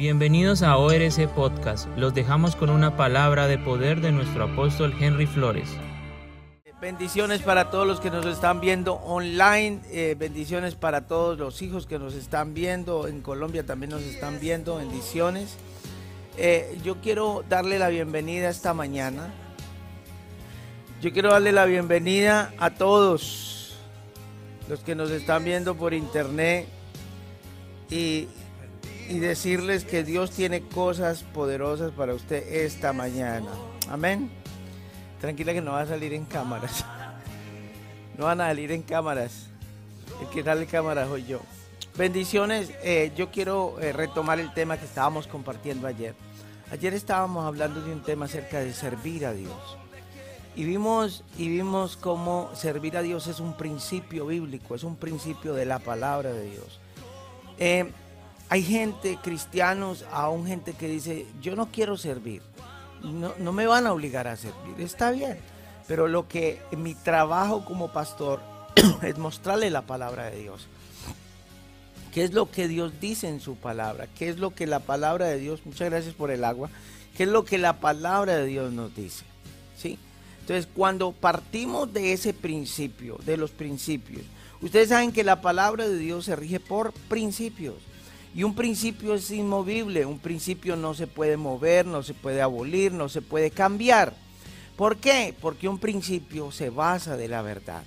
Bienvenidos a ORC Podcast. Los dejamos con una palabra de poder de nuestro apóstol Henry Flores. Bendiciones para todos los que nos están viendo online, eh, bendiciones para todos los hijos que nos están viendo, en Colombia también nos están viendo, bendiciones. Eh, yo quiero darle la bienvenida esta mañana. Yo quiero darle la bienvenida a todos los que nos están viendo por internet y, y decirles que Dios tiene cosas poderosas para usted esta mañana. Amén. Tranquila que no va a salir en cámaras. No van a salir en cámaras. El que sale en cámaras soy yo. Bendiciones. Eh, yo quiero eh, retomar el tema que estábamos compartiendo ayer. Ayer estábamos hablando de un tema acerca de servir a Dios. Y vimos, y vimos cómo servir a Dios es un principio bíblico, es un principio de la palabra de Dios. Eh, hay gente, cristianos, aún gente que dice, yo no quiero servir, no, no me van a obligar a servir, está bien, pero lo que mi trabajo como pastor es mostrarle la palabra de Dios. ¿Qué es lo que Dios dice en su palabra? ¿Qué es lo que la palabra de Dios, muchas gracias por el agua, qué es lo que la palabra de Dios nos dice? ¿Sí? Entonces, cuando partimos de ese principio, de los principios, ustedes saben que la palabra de Dios se rige por principios. Y un principio es inmovible, un principio no se puede mover, no se puede abolir, no se puede cambiar. ¿Por qué? Porque un principio se basa de la verdad.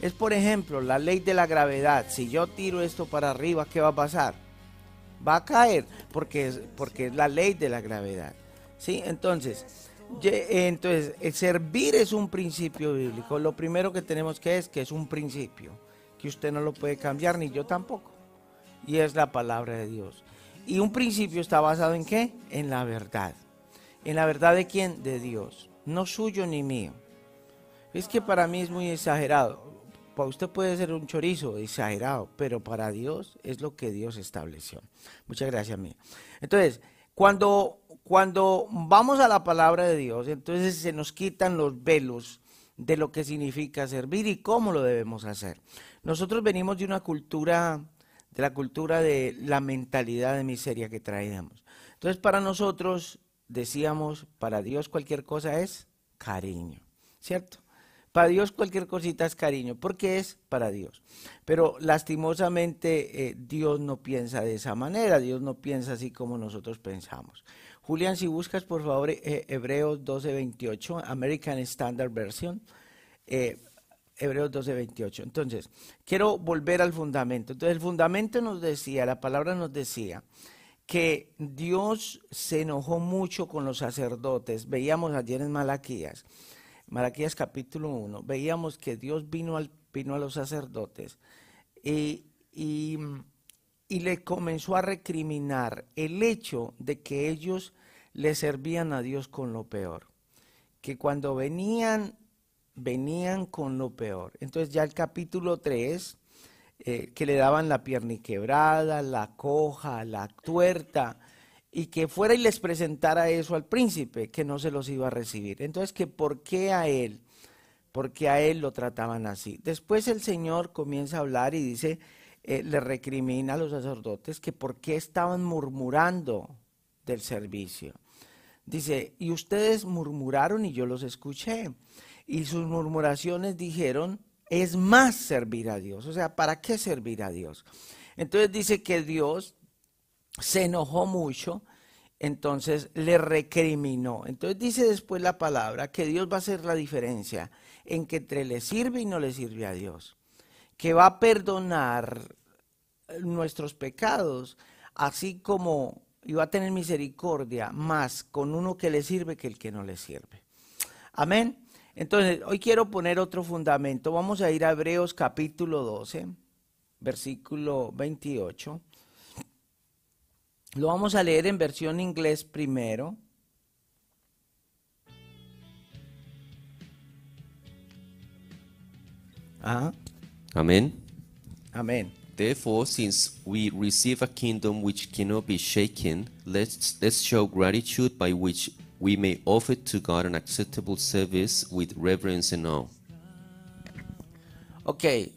Es por ejemplo la ley de la gravedad. Si yo tiro esto para arriba, ¿qué va a pasar? Va a caer porque es, porque es la ley de la gravedad. ¿Sí? Entonces, entonces, el servir es un principio bíblico. Lo primero que tenemos que es que es un principio, que usted no lo puede cambiar, ni yo tampoco y es la palabra de Dios. Y un principio está basado en qué? En la verdad. ¿En la verdad de quién? De Dios. No suyo ni mío. Es que para mí es muy exagerado. Para usted puede ser un chorizo exagerado, pero para Dios es lo que Dios estableció. Muchas gracias, mí. Entonces, cuando, cuando vamos a la palabra de Dios, entonces se nos quitan los velos de lo que significa servir y cómo lo debemos hacer. Nosotros venimos de una cultura de la cultura de la mentalidad de miseria que traíamos. Entonces, para nosotros, decíamos, para Dios cualquier cosa es cariño, ¿cierto? Para Dios cualquier cosita es cariño, porque es para Dios. Pero lastimosamente eh, Dios no piensa de esa manera, Dios no piensa así como nosotros pensamos. Julián, si buscas por favor eh, Hebreos 12:28, American Standard Version, eh, Hebreos 12, 28. Entonces, quiero volver al fundamento. Entonces, el fundamento nos decía, la palabra nos decía, que Dios se enojó mucho con los sacerdotes. Veíamos ayer en Malaquías, Malaquías capítulo 1, veíamos que Dios vino, al, vino a los sacerdotes y, y, y le comenzó a recriminar el hecho de que ellos le servían a Dios con lo peor. Que cuando venían venían con lo peor. Entonces ya el capítulo 3, eh, que le daban la pierna quebrada, la coja, la tuerta, y que fuera y les presentara eso al príncipe, que no se los iba a recibir. Entonces, que por qué a él, porque a él lo trataban así. Después el Señor comienza a hablar y dice, eh, le recrimina a los sacerdotes que por qué estaban murmurando del servicio. Dice, y ustedes murmuraron y yo los escuché y sus murmuraciones dijeron, es más servir a Dios. O sea, ¿para qué servir a Dios? Entonces dice que Dios se enojó mucho, entonces le recriminó. Entonces dice después la palabra que Dios va a hacer la diferencia en que entre le sirve y no le sirve a Dios. Que va a perdonar nuestros pecados, así como y va a tener misericordia más con uno que le sirve que el que no le sirve. Amén. Entonces, hoy quiero poner otro fundamento. Vamos a ir a Hebreos capítulo 12, versículo 28. Lo vamos a leer en versión inglés primero. Ah. Amén. Amén. Therefore, since we receive a kingdom which cannot be shaken, let's, let's show gratitude by which we may offer to God an acceptable service with reverence and awe. Ok. eh,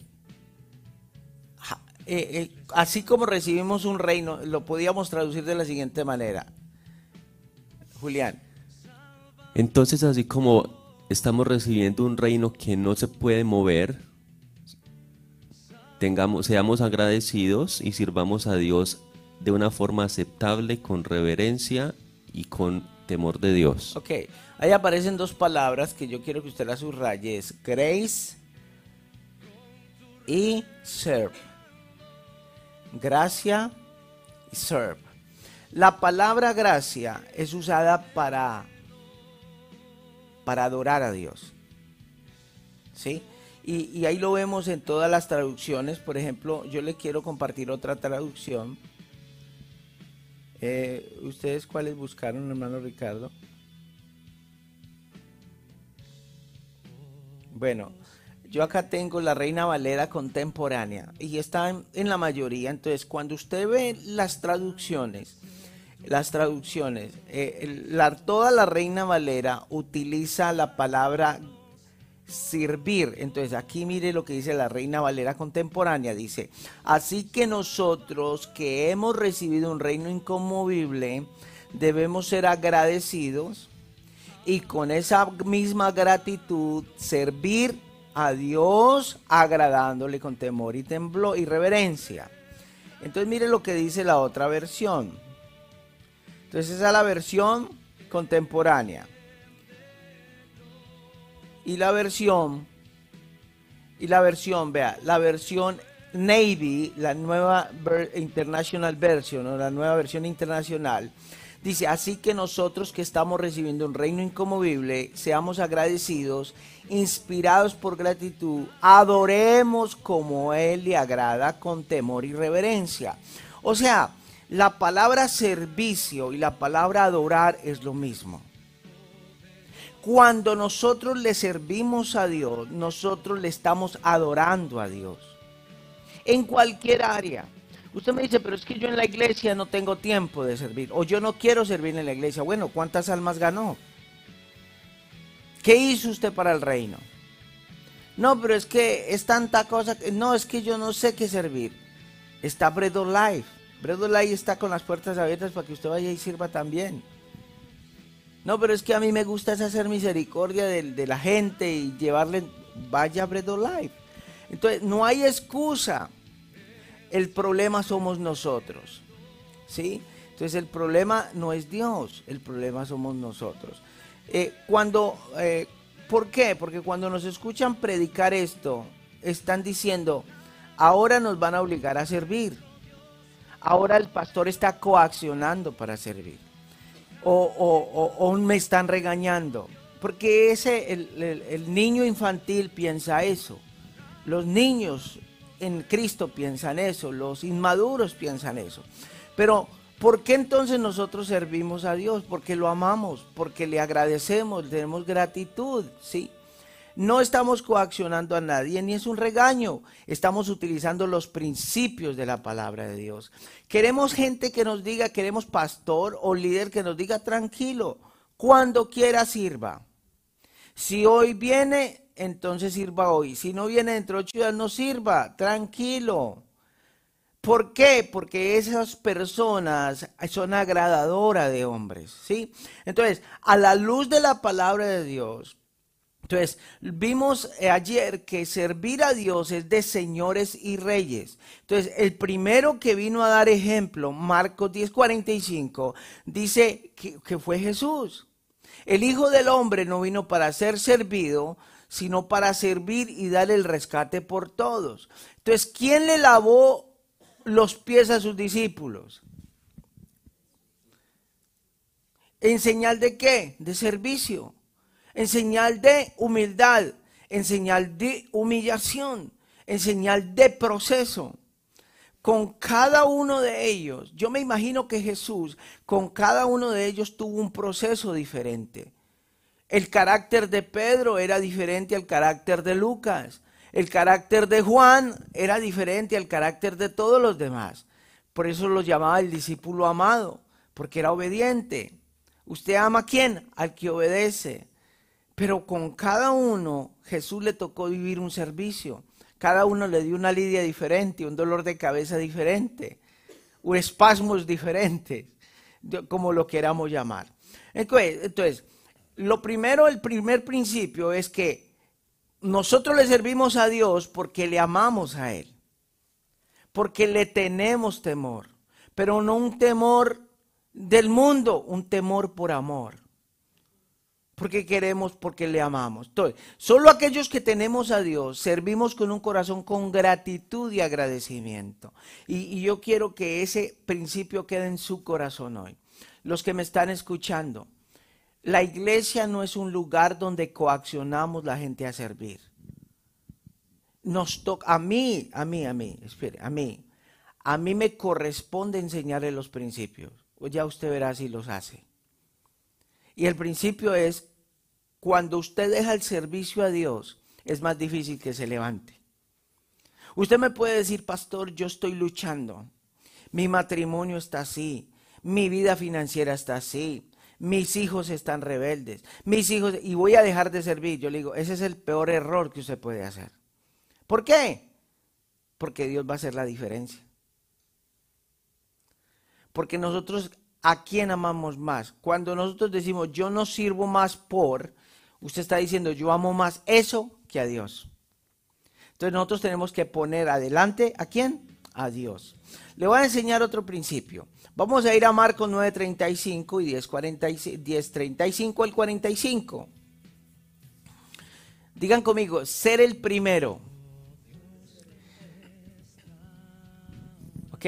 eh, así como recibimos un reino, lo podíamos traducir de la siguiente manera. Julián. Entonces, así como estamos recibiendo un reino que no se puede mover, tengamos, seamos agradecidos y sirvamos a Dios de una forma aceptable, con reverencia y con temor de Dios. Ok, ahí aparecen dos palabras que yo quiero que usted las subraye, es grace y serve. Gracia y serve. La palabra gracia es usada para, para adorar a Dios. ¿Sí? Y, y, ahí lo vemos en todas las traducciones. Por ejemplo, yo le quiero compartir otra traducción. Eh, ¿Ustedes cuáles buscaron, hermano Ricardo? Bueno, yo acá tengo la Reina Valera contemporánea y está en, la mayoría. Entonces, cuando usted ve las traducciones, las traducciones. Eh, toda la Reina Valera utiliza la palabra servir. Entonces aquí mire lo que dice la Reina Valera contemporánea. Dice, así que nosotros que hemos recibido un reino inconmovible, debemos ser agradecidos y con esa misma gratitud servir a Dios agradándole con temor y temblor y reverencia. Entonces mire lo que dice la otra versión. Entonces esa es la versión contemporánea. Y la versión, y la versión, vea, la versión Navy, la nueva International Version, o la nueva versión internacional, dice, así que nosotros que estamos recibiendo un reino incomovible, seamos agradecidos, inspirados por gratitud, adoremos como Él le agrada con temor y reverencia. O sea, la palabra servicio y la palabra adorar es lo mismo. Cuando nosotros le servimos a Dios, nosotros le estamos adorando a Dios. En cualquier área. Usted me dice, pero es que yo en la iglesia no tengo tiempo de servir. O yo no quiero servir en la iglesia. Bueno, ¿cuántas almas ganó? ¿Qué hizo usted para el reino? No, pero es que es tanta cosa. No, es que yo no sé qué servir. Está Bread of Life. Light está con las puertas abiertas para que usted vaya y sirva también. No, pero es que a mí me gusta hacer misericordia de, la gente y llevarle, vaya Bread Life. Entonces, no hay excusa. El problema somos nosotros. ¿Sí? Entonces, el problema no es Dios, el problema somos nosotros. Eh, cuando, eh, ¿Por qué? Porque cuando nos escuchan predicar esto, están diciendo, ahora nos van a obligar a servir ahora el pastor está coaccionando para servir. O, me están regañando. Porque ese, el, niño infantil piensa eso. Los niños en Cristo piensan eso. Los inmaduros piensan eso. Pero, ¿por qué entonces nosotros servimos a Dios? Porque lo amamos, porque le agradecemos, tenemos gratitud, ¿sí? No estamos coaccionando a nadie ni es un regaño. Estamos utilizando los principios de la palabra de Dios. Queremos gente que nos diga, queremos pastor o líder que nos diga tranquilo, cuando quiera sirva. Si hoy viene, entonces sirva hoy. Si no viene dentro de ocho días, no sirva, tranquilo. ¿Por qué? Porque esas personas son agradadoras de hombres, ¿sí? Entonces, a la luz de la palabra de Dios, entonces, vimos eh, ayer que servir a Dios es de señores y reyes. Entonces, el primero que vino a dar ejemplo, Marcos 10:45, dice que, que fue Jesús. El Hijo del Hombre no vino para ser servido, sino para servir y dar el rescate por todos. Entonces, ¿quién le lavó los pies a sus discípulos? ¿En señal de qué? De servicio en señal de humildad, en señal de humillación, en señal de proceso. Con cada uno de ellos, yo me imagino que Jesús, con cada uno de ellos tuvo un proceso diferente. El carácter de Pedro era diferente al carácter de Lucas. El carácter de Juan era diferente al carácter de todos los demás. Por eso lo llamaba el discípulo amado, porque era obediente. ¿Usted ama a quién? Al que obedece. Pero con cada uno Jesús le tocó vivir un servicio. Cada uno le dio una lidia diferente, un dolor de cabeza diferente, un espasmos diferentes, como lo queramos llamar. Entonces, lo primero, el primer principio es que nosotros le servimos a Dios porque le amamos a Él, porque le tenemos temor, pero no un temor del mundo, un temor por amor porque queremos, porque le amamos. Solo aquellos que tenemos a Dios servimos con un corazón con gratitud y agradecimiento. Y, y yo quiero que ese principio quede en su corazón hoy. Los que me están escuchando, la iglesia no es un lugar donde coaccionamos la gente a servir. Nos toca, a mí, a mí, a mí, espere, a mí, a mí me corresponde enseñarle los principios. Ya usted verá si los hace. Y el principio es, cuando usted deja el servicio a Dios, es más difícil que se levante. Usted me puede decir, pastor, yo estoy luchando. Mi matrimonio está así. Mi vida financiera está así. Mis hijos están rebeldes. Mis hijos, y voy a dejar de servir. Yo le digo, ese es el peor error que usted puede hacer. ¿Por qué? Porque Dios va a hacer la diferencia. Porque nosotros, ¿a quién amamos más? Cuando nosotros decimos, yo no sirvo más por, usted está diciendo, yo amo más eso que a Dios. Entonces nosotros tenemos que poner adelante, ¿a quién? A Dios. Le voy a enseñar otro principio. Vamos a ir a Marcos 9:35 y 10:45 10:35 al 45. Digan conmigo, ser el primero. Ok.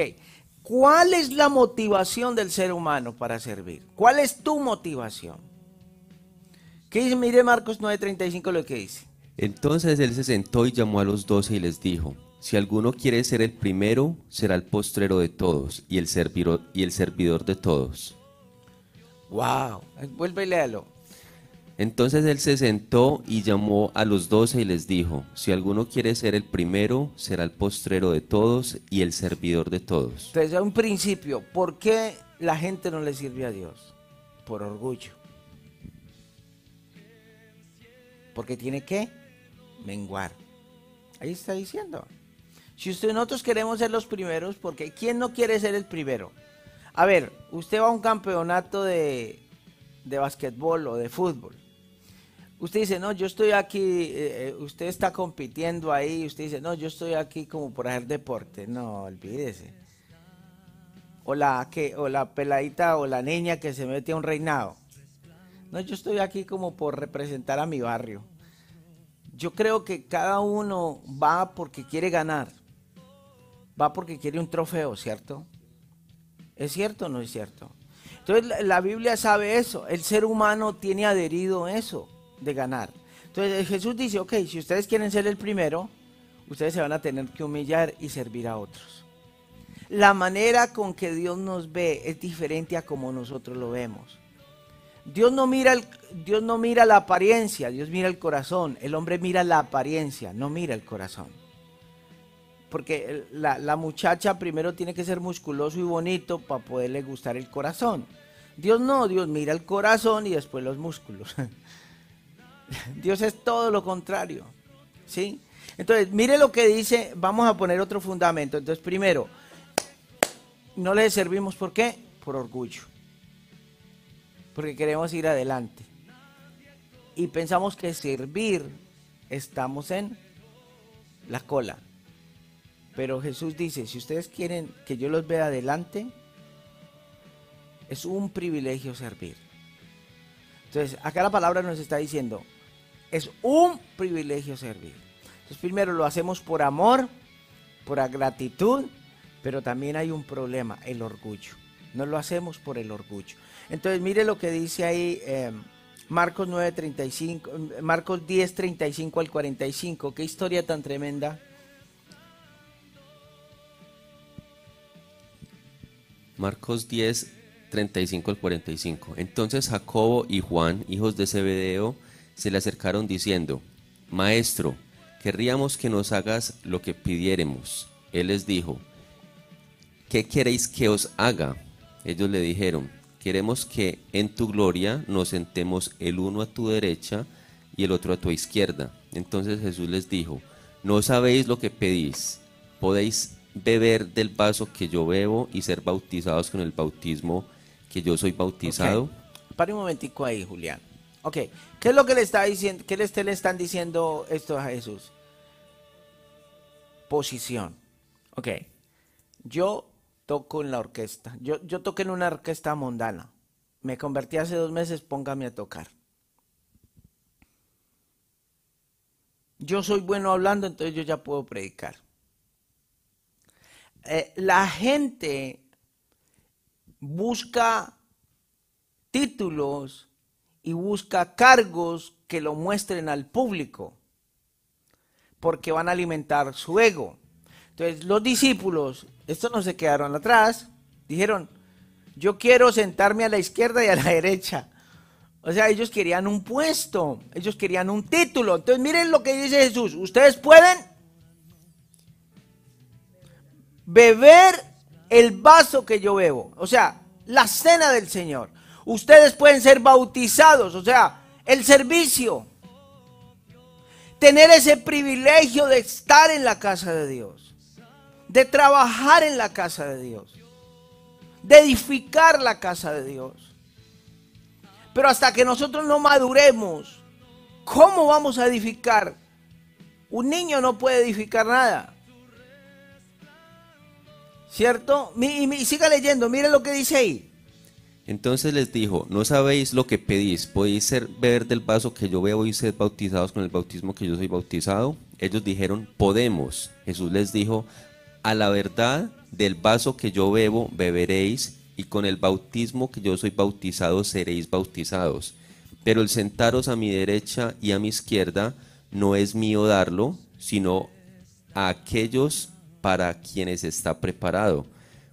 ¿Cuál es la motivación del ser humano para servir? ¿Cuál es tu motivación? ¿Qué dice? Mire Marcos 9:35 lo que dice. Entonces él se sentó y llamó a los doce y les dijo, si alguno quiere ser el primero, será el postrero de todos y el servidor, y el servidor de todos. Wow. Vuelve y léalo. Entonces él se sentó y llamó a los doce y les dijo, si alguno quiere ser el primero, será el postrero de todos y el servidor de todos. Entonces, a un principio, ¿por qué la gente no le sirve a Dios? Por orgullo. Porque tiene que menguar. Ahí está diciendo. Si usted nosotros queremos ser los primeros, porque ¿quién no quiere ser el primero? A ver, usted va a un campeonato de, de basquetbol o de fútbol. Usted dice, no, yo estoy aquí, eh, eh, usted está compitiendo ahí, usted dice, no, yo estoy aquí como por hacer deporte. No, olvídese. O la, que, o la peladita o la niña que se mete a un reinado. No, yo estoy aquí como por representar a mi barrio. Yo creo que cada uno va porque quiere ganar. Va porque quiere un trofeo, ¿cierto? ¿Es cierto o no es cierto? Entonces la, Biblia sabe eso. El ser humano tiene adherido eso de ganar. Entonces Jesús dice, ok, si ustedes quieren ser el primero, ustedes se van a tener que humillar y servir a otros. La manera con que Dios nos ve es diferente a como nosotros lo vemos. Dios no mira el, Dios no mira la apariencia, Dios mira el corazón. El hombre mira la apariencia, no mira el corazón. Porque la, la muchacha primero tiene que ser musculoso y bonito para poderle gustar el corazón. Dios no, Dios mira el corazón y después los músculos. Dios es todo lo contrario. ¿Sí? Entonces, mire lo que dice, vamos a poner otro fundamento. Entonces, primero, no le servimos ¿por qué? Por orgullo. Porque queremos ir adelante. Y pensamos que servir estamos en la cola. Pero Jesús dice, si ustedes quieren que yo los vea adelante, es un privilegio servir. Entonces, acá la palabra nos está diciendo, es un privilegio servir. Entonces, primero lo hacemos por amor, por gratitud, pero también hay un problema, el orgullo. No lo hacemos por el orgullo. Entonces, mire lo que dice ahí eh, Marcos 9:35, Marcos 10:35 al 45. Qué historia tan tremenda. Marcos 10, 35 al 45. Entonces Jacobo y Juan, hijos de Zebedeo, se le acercaron diciendo, Maestro, querríamos que nos hagas lo que pidiéremos. Él les dijo, ¿qué queréis que os haga? Ellos le dijeron, queremos que en tu gloria nos sentemos el uno a tu derecha y el otro a tu izquierda. Entonces Jesús les dijo, no sabéis lo que pedís. Podéis beber del vaso que yo bebo y ser bautizados con el bautismo que yo soy bautizado. Pare un momentico ahí, Julián. Ok, ¿qué es lo que le está diciendo? ¿Qué le, le están diciendo esto a Jesús? Posición. Ok, yo toco en la orquesta. Yo, yo toqué en una orquesta mundana. Me convertí hace dos meses, póngame a tocar. Yo soy bueno hablando, entonces yo ya puedo predicar. Eh, la gente busca títulos y busca cargos que lo muestren al público, porque van a alimentar su ego. Entonces los discípulos, estos no se quedaron atrás, dijeron, yo quiero sentarme a la izquierda y a la derecha. O sea, ellos querían un puesto, ellos querían un título. Entonces miren lo que dice Jesús, ustedes pueden beber el vaso que yo bebo, o sea, la cena del Señor. Ustedes pueden ser bautizados, o sea, el servicio. Tener ese privilegio de estar en la casa de Dios, de trabajar en la casa de Dios, de edificar la casa de Dios. Pero hasta que nosotros no maduremos, ¿cómo vamos a edificar? Un niño no puede edificar nada. ¿Cierto? Y, siga leyendo, mire lo que dice ahí. Entonces les dijo, no sabéis lo que pedís, podéis ser beber del vaso que yo bebo y ser bautizados con el bautismo que yo soy bautizado. Ellos dijeron, podemos. Jesús les dijo, a la verdad del vaso que yo bebo beberéis y con el bautismo que yo soy bautizado seréis bautizados. Pero el sentaros a mi derecha y a mi izquierda no es mío darlo, sino a aquellos para quienes está preparado.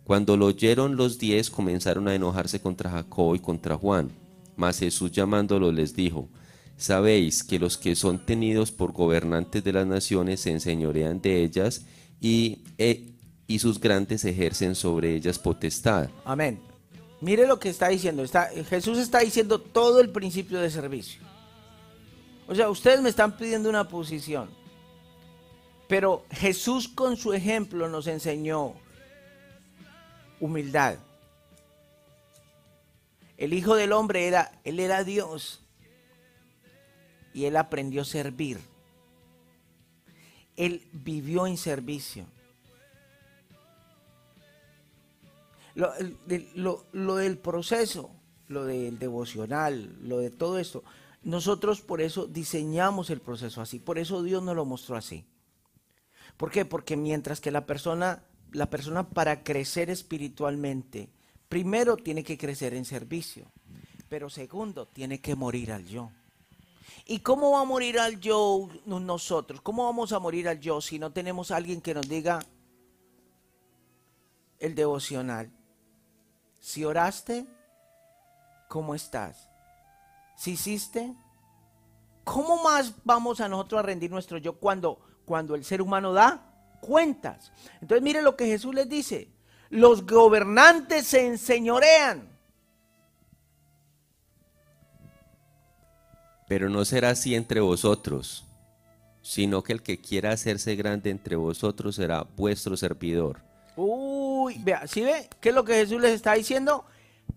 Cuando lo oyeron los diez comenzaron a enojarse contra Jacobo y contra Juan. Mas Jesús llamándolo les dijo, Sabéis que los que son tenidos por gobernantes de las naciones se enseñorean de ellas y, e, y sus grandes ejercen sobre ellas potestad. Amén. Mire lo que está diciendo. Está, Jesús está diciendo todo el principio de servicio. O sea, ustedes me están pidiendo una posición. Pero Jesús con su ejemplo nos enseñó humildad. El Hijo del Hombre era, él era Dios y él aprendió a servir. Él vivió en servicio. Lo, lo, del proceso, lo del devocional, lo de todo esto, nosotros por eso diseñamos el proceso así, por eso Dios nos lo mostró así. ¿Por qué? Porque mientras que la persona, la persona para crecer espiritualmente, primero tiene que crecer en servicio, pero segundo, tiene que morir al yo. ¿Y cómo va a morir al yo nosotros? ¿Cómo vamos a morir al yo si no tenemos alguien que nos diga el devocional? Si oraste, ¿cómo estás? Si hiciste, ¿cómo más vamos a nosotros a rendir nuestro yo cuando cuando el ser humano da cuentas. Entonces mire lo que Jesús les dice. Los gobernantes se enseñorean. Pero no será así entre vosotros, sino que el que quiera hacerse grande entre vosotros será vuestro servidor. Uy, vea, ¿sí ve? ¿Qué es lo que Jesús les está diciendo?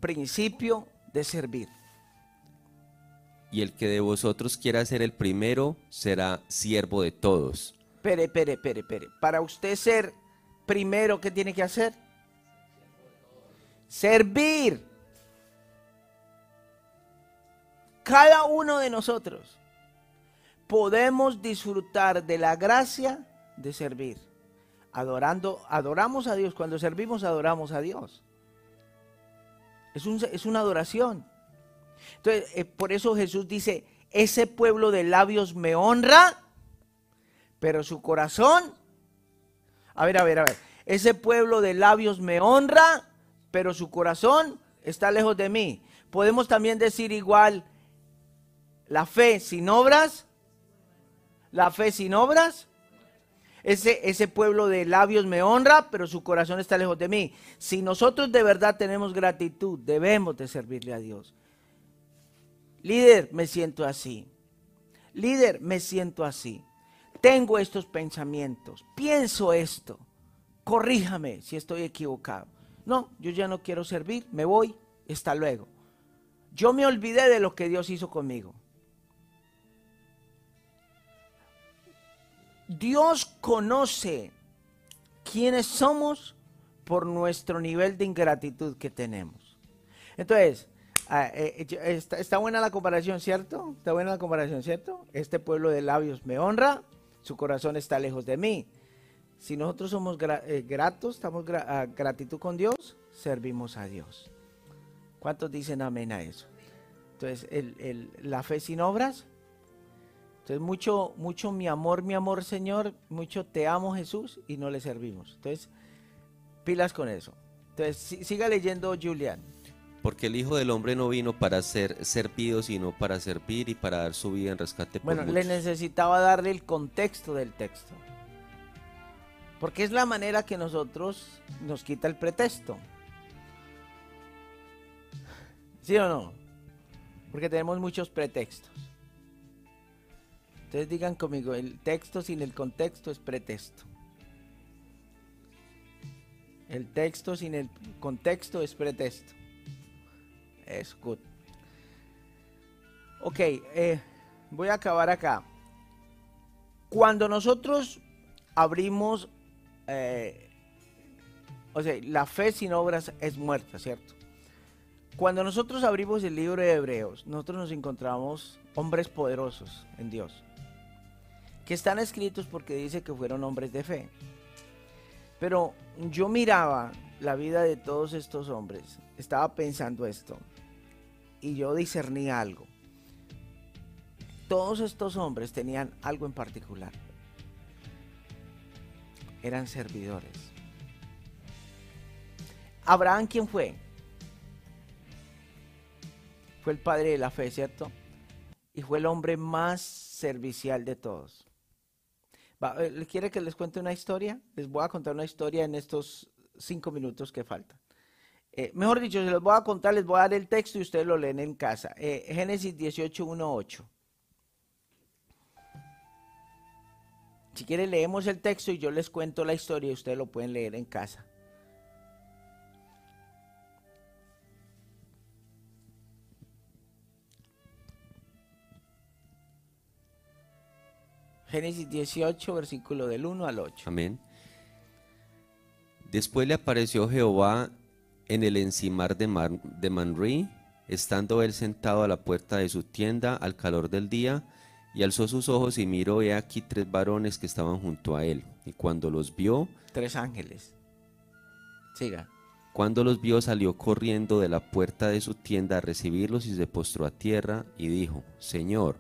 Principio de servir y el que de vosotros quiera ser el primero será siervo de todos. Pere, pere, pere, pere. Para usted ser primero, ¿qué tiene que hacer? Servir. Cada uno de nosotros podemos disfrutar de la gracia de servir. Adorando, adoramos a Dios. Cuando servimos, adoramos a Dios. Es, es una adoración. Entonces, eh, por eso Jesús dice, ese pueblo de labios me honra, pero su corazón, a ver, a ver, a ver, ese pueblo de labios me honra, pero su corazón está lejos de mí. Podemos también decir igual, la fe sin obras, la fe sin obras. Ese, pueblo de labios me honra, pero su corazón está lejos de mí. Si nosotros de verdad tenemos gratitud, debemos de servirle a Dios. Líder, me siento así. Líder, me siento así. tengo estos pensamientos, pienso esto, corríjame si estoy equivocado. No, yo ya no quiero servir, me voy, hasta luego. Yo me olvidé de lo que Dios hizo conmigo. Dios conoce quiénes somos por nuestro nivel de ingratitud que tenemos. Entonces, ah, eh, eh, está, buena la comparación, ¿cierto? Está buena la comparación, ¿cierto? Este pueblo de labios me honra, su corazón está lejos de mí. Si nosotros somos eh, gratos, estamos gratitud con Dios, servimos a Dios. ¿Cuántos dicen amén a eso? Entonces, la fe sin obras. Entonces, mucho, mucho mi amor, mi amor, Señor, mucho te amo, Jesús, y no le servimos. Entonces, pilas con eso. Entonces, siga leyendo, Julián. Porque el Hijo del Hombre no vino para ser servido, sino para servir y para dar su vida en rescate por Bueno, le necesitaba darle el contexto del texto. Porque es la manera que nosotros nos quita el pretexto. ¿Sí o no? Porque tenemos muchos pretextos. Entonces digan conmigo, el texto sin el contexto es pretexto. El texto sin el contexto es pretexto. Es good. Ok, eh, voy a acabar acá. Cuando nosotros abrimos, eh, o sea, la fe sin obras es muerta, ¿cierto? Cuando nosotros abrimos el libro de Hebreos, nosotros nos encontramos hombres poderosos en Dios, que están escritos porque dice que fueron hombres de fe. Pero yo miraba la vida de todos estos hombres, estaba pensando esto, y yo discerní algo. Todos estos hombres tenían algo en particular. Eran servidores. Abraham, ¿quién fue? Fue el padre de la fe, ¿cierto? Y fue el hombre más servicial de todos. Eh, ¿Quiere que les cuente una historia? Les voy a contar una historia en estos cinco minutos que faltan. Eh, mejor dicho, se los voy a contar, les voy a dar el texto y ustedes lo leen en casa. Eh, Génesis 18, 1, 8. Si quieren leemos el texto y yo les cuento la historia y ustedes lo pueden leer en casa. Génesis 18, versículo del 1 al 8. Amén. Después le apareció Jehová en el encimar de, de Manri, estando él sentado a la puerta de su tienda al calor del día, y alzó sus ojos y miró he aquí tres varones que estaban junto a él. Y cuando los vio... Tres ángeles. Siga. Cuando los vio salió corriendo de la puerta de su tienda a recibirlos y se postró a tierra y dijo, Señor,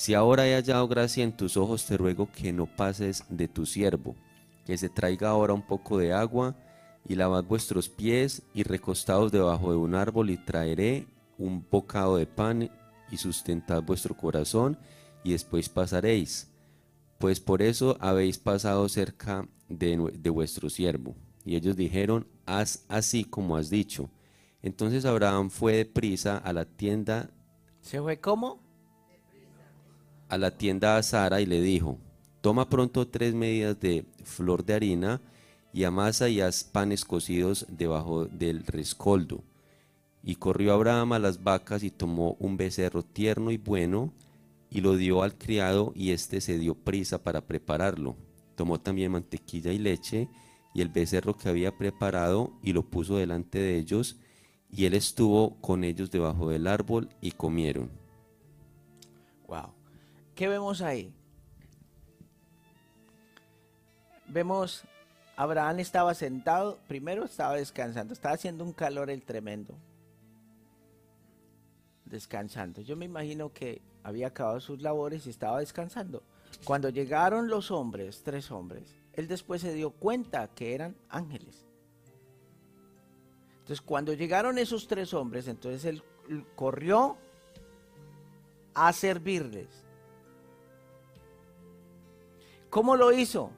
si ahora he hallado gracia en tus ojos, te ruego que no pases de tu siervo, que se traiga ahora un poco de agua, y lavad vuestros pies, y recostados debajo de un árbol, y traeré un bocado de pan, y sustentad vuestro corazón, y después pasaréis. Pues por eso habéis pasado cerca de, de vuestro siervo. Y ellos dijeron, haz así como has dicho. Entonces Abraham fue de prisa a la tienda. ¿Se fue cómo? A la tienda a Sara y le dijo, toma pronto tres medidas de flor de harina y amasa y haz panes cocidos debajo del rescoldo. Y corrió Abraham a las vacas y tomó un becerro tierno y bueno y lo dio al criado y éste se dio prisa para prepararlo. Tomó también mantequilla y leche y el becerro que había preparado y lo puso delante de ellos y él estuvo con ellos debajo del árbol y comieron. Wow. ¿Qué vemos ahí? Vemos, Abraham estaba sentado, primero estaba descansando, estaba haciendo un calor tremendo. Descansando. Yo me imagino que había acabado sus labores y estaba descansando. Cuando llegaron los hombres, tres hombres, él después se dio cuenta que eran ángeles. Entonces, cuando llegaron esos tres hombres, entonces él corrió a servirles. ¿Cómo lo hizo?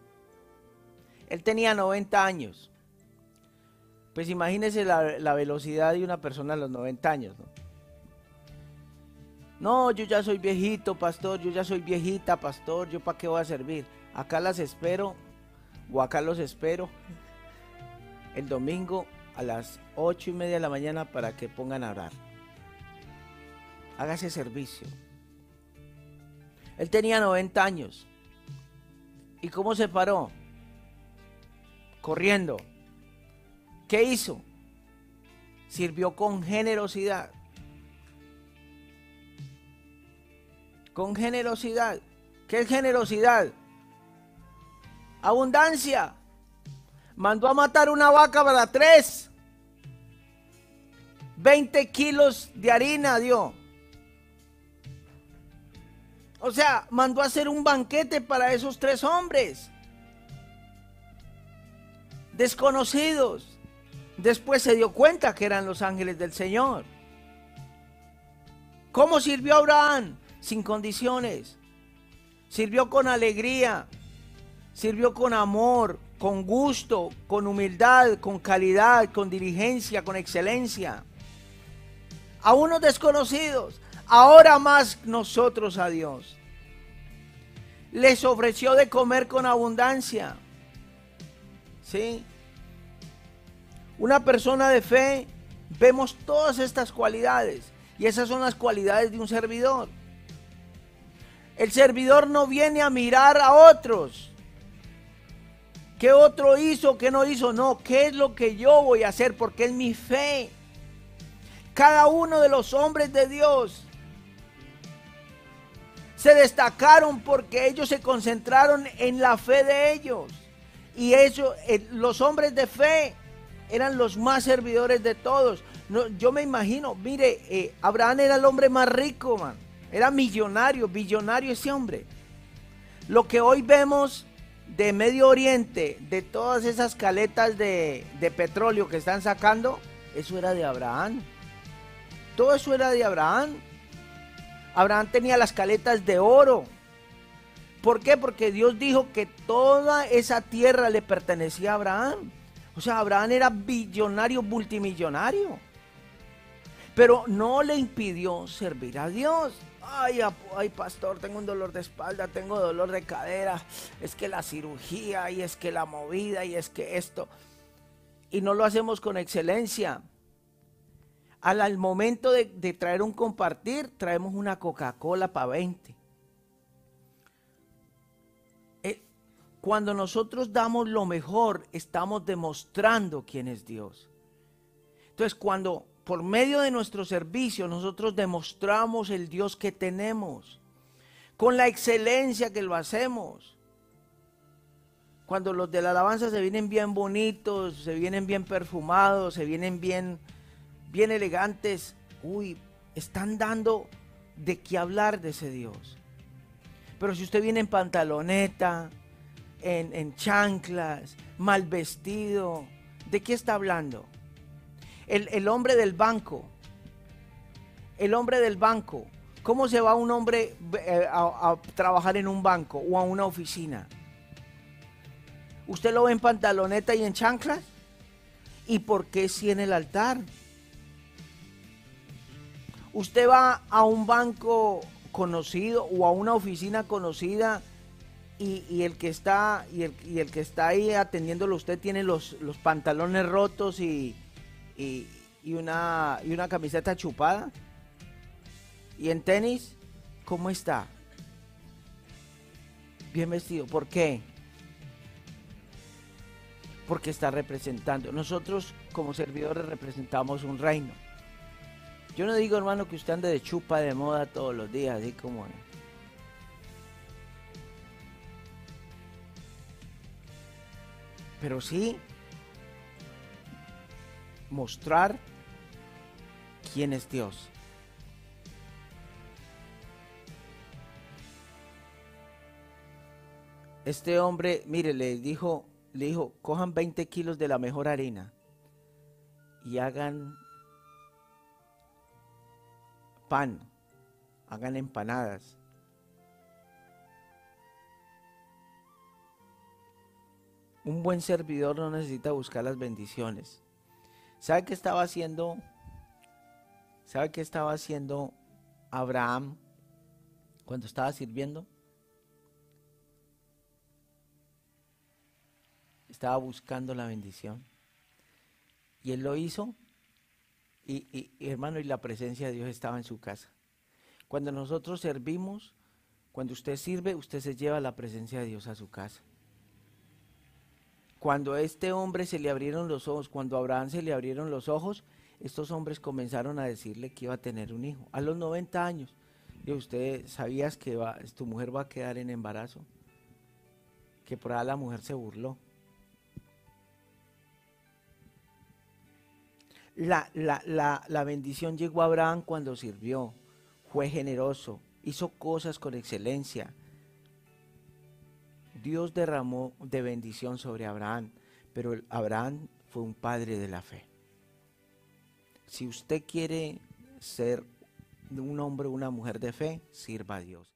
Él tenía 90 años. Pues imagínese la, velocidad de una persona a los 90 años. No, yo ya soy viejito, pastor, yo ya soy viejita, pastor, yo para qué voy a servir. Acá las espero, o acá los espero, el domingo a las ocho y media de la mañana para que pongan a orar. Hágase servicio. Él tenía 90 años. ¿Y cómo se paró? Corriendo. ¿Qué hizo? Sirvió con generosidad. Con generosidad. ¿Qué es generosidad? Abundancia. Mandó a matar una vaca para tres. 20 kilos de harina dio. O sea, mandó a hacer un banquete para esos tres hombres. Desconocidos. Después se dio cuenta que eran los ángeles del Señor. ¿Cómo sirvió Abraham? Sin condiciones. Sirvió con alegría. Sirvió con amor, con gusto, con humildad, con calidad, con diligencia, con excelencia. A unos desconocidos ahora más nosotros a Dios. Les ofreció de comer con abundancia. ¿Sí? Una persona de fe, vemos todas estas cualidades. Y esas son las cualidades de un servidor. El servidor no viene a mirar a otros. ¿Qué otro hizo? ¿Qué no hizo? No, ¿qué es lo que yo voy a hacer? Porque es mi fe. Cada uno de los hombres de Dios se destacaron porque ellos se concentraron en la fe de ellos. Y eso, eh, los hombres de fe eran los más servidores de todos. Yo me imagino, mire, eh, Abraham era el hombre más rico, man. Era millonario, billonario ese hombre. Lo que hoy vemos de Medio Oriente, de todas esas caletas de, de petróleo que están sacando, eso era de Abraham. Todo eso era de Abraham. Abraham tenía las caletas de oro. ¿Por qué? Porque Dios dijo que toda esa tierra le pertenecía a Abraham. O sea, Abraham era billonario, multimillonario. Pero no le impidió servir a Dios. Ay, ay, pastor, tengo un dolor de espalda, tengo dolor de cadera. Es que la cirugía, y es que la movida, y es que esto. Y no lo hacemos con excelencia al, momento de, traer un compartir, traemos una Coca-Cola para 20. Eh, cuando nosotros damos lo mejor, estamos demostrando quién es Dios. Entonces, cuando por medio de nuestro servicio nosotros demostramos el Dios que tenemos, con la excelencia que lo hacemos, cuando los de la alabanza se vienen bien bonitos, se vienen bien perfumados, se vienen bien bien elegantes, uy, están dando de qué hablar de ese Dios. Pero si usted viene en pantaloneta, en, chanclas, mal vestido, ¿de qué está hablando? El, hombre del banco, el hombre del banco, ¿cómo se va un hombre eh, a, trabajar en un banco o a una oficina? ¿Usted lo ve en pantaloneta y en chanclas? ¿Y por qué si en el altar? Usted va a un banco conocido o a una oficina conocida y, el que está y el, que está ahí atendiéndolo usted tiene los, pantalones rotos y, una, y una camiseta chupada y en tenis ¿cómo está? bien vestido ¿por qué? porque está representando. Nosotros como servidores representamos un reino yo no digo, hermano, que usted ande de chupa de moda todos los días, así como... Pero sí mostrar quién es Dios. Este hombre, mire, le dijo, le dijo, cojan 20 kilos de la mejor harina y hagan pan, hagan empanadas. Un buen servidor no necesita buscar las bendiciones. ¿Sabe qué estaba haciendo? ¿Sabe qué estaba haciendo Abraham cuando estaba sirviendo? Estaba buscando la bendición. Y él lo hizo. Y, hermano, y la presencia de Dios estaba en su casa. Cuando nosotros servimos, cuando usted sirve, usted se lleva la presencia de Dios a su casa. Cuando a este hombre se le abrieron los ojos, cuando a Abraham se le abrieron los ojos, estos hombres comenzaron a decirle que iba a tener un hijo. A los 90 años. Y usted sabías que tu mujer va a quedar en embarazo. Que por ahí la mujer se burló. La, la, la bendición llegó a Abraham cuando sirvió. Fue generoso. Hizo cosas con excelencia Dios derramó de bendición sobre Abraham, pero Abraham fue un padre de la fe. Si usted quiere ser un hombre o una mujer de fe, sirva a Dios.